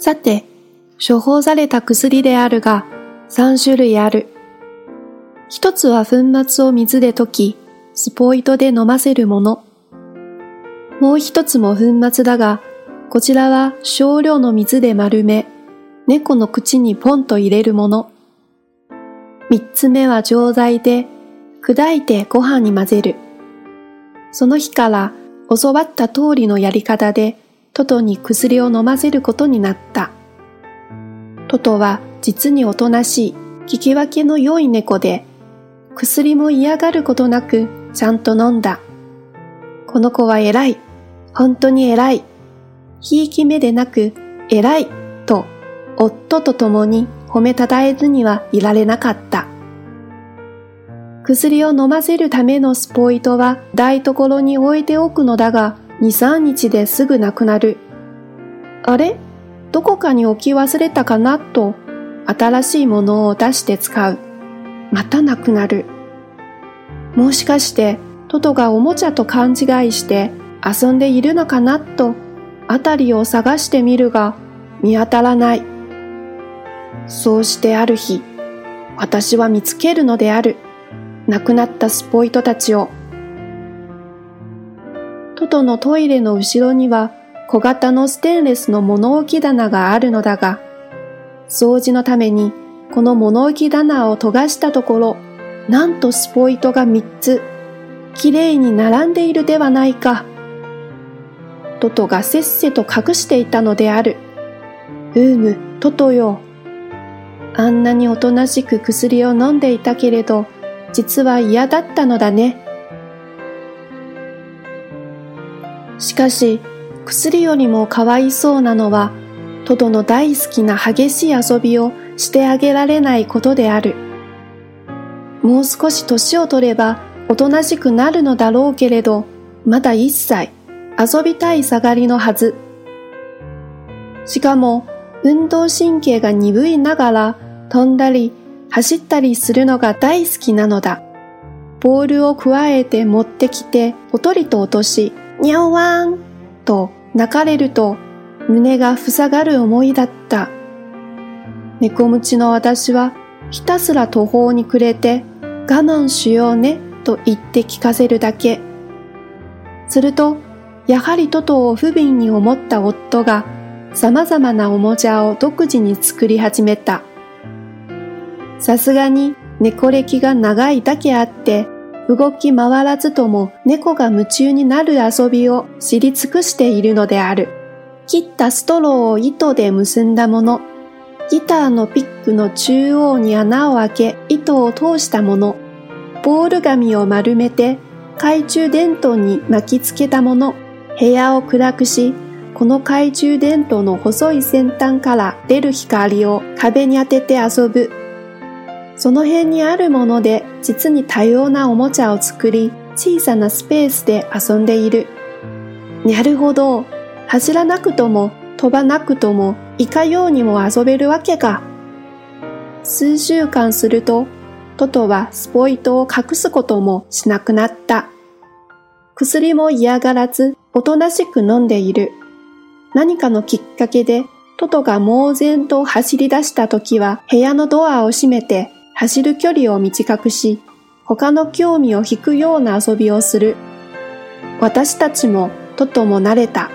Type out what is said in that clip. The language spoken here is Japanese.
さて、処方された薬であるが、3種類ある。一つは粉末を水で溶き、スポイトで飲ませるもの。もう一つも粉末だが、こちらは少量の水で丸め、猫の口にポンと入れるもの。三つ目は錠剤で、砕いてご飯に混ぜる。その日から教わった通りのやり方でトトに薬を飲ませることになった。トトは実におとなしい、聞き分けの良い猫で、薬も嫌がることなくちゃんと飲んだ。この子は偉い。本当に偉い。ひいき目でなく偉いと夫と共に褒めたたえずにはいられなかった。薬を飲ませるためのスポイトは台所に置いておくのだが、2、3日ですぐなくなる。あれ？どこかに置き忘れたかな？と、新しいものを出して使う。またなくなる。もしかして、トトがおもちゃと勘違いして遊んでいるのかな？と、あたりを探してみるが、見当たらない。そうしてある日、私は見つけるのである。亡くなったスポイトたちを。トトのトイレの後ろには小型のステンレスの物置棚があるのだが、掃除のためにこの物置棚を研がしたところ、なんとスポイトが三つ、きれいに並んでいるではないか。トトがせっせと隠していたのである。うーむ、トトよ。あんなにおとなしく薬を飲んでいたけれど、実は嫌だったのだね。しかし、薬よりもかわいそうなのは、トドの大好きな激しい遊びをしてあげられないことである。もう少し年を取ればおとなしくなるのだろうけれど、まだ一歳遊びたい下がりのはず。しかも、運動神経が鈍いながら飛んだり走ったりするのが大好きなのだ。ボールをくわえて持ってきて、ぽとりと落とし、にゃおわんと泣かれると、胸が塞がる思いだった。猫ムチの私は、ひたすら途方に暮れて、我慢しようね、と言って聞かせるだけ。すると、やはりトトを不憫に思った夫が、様々なおもちゃを独自に作り始めた。さすがに猫歴が長いだけあって、動き回らずとも猫が夢中になる遊びを知り尽くしているのである。切ったストローを糸で結んだもの、ギターのピックの中央に穴を開け糸を通したもの、ボール紙を丸めて懐中電灯に巻きつけたもの、部屋を暗くし、この懐中電灯の細い先端から出る光を壁に当てて遊ぶ。その辺にあるもので実に多様なおもちゃを作り、小さなスペースで遊んでいる。なるほど。走らなくとも飛ばなくともいかようにも遊べるわけか。数週間すると、トトはスポイトを隠すこともしなくなった。薬も嫌がらず、おとなしく飲んでいる。何かのきっかけで、トトが猛然と走り出した時は部屋のドアを閉めて走る距離を短くし、他の興味を引くような遊びをする。私たちもととも慣れた。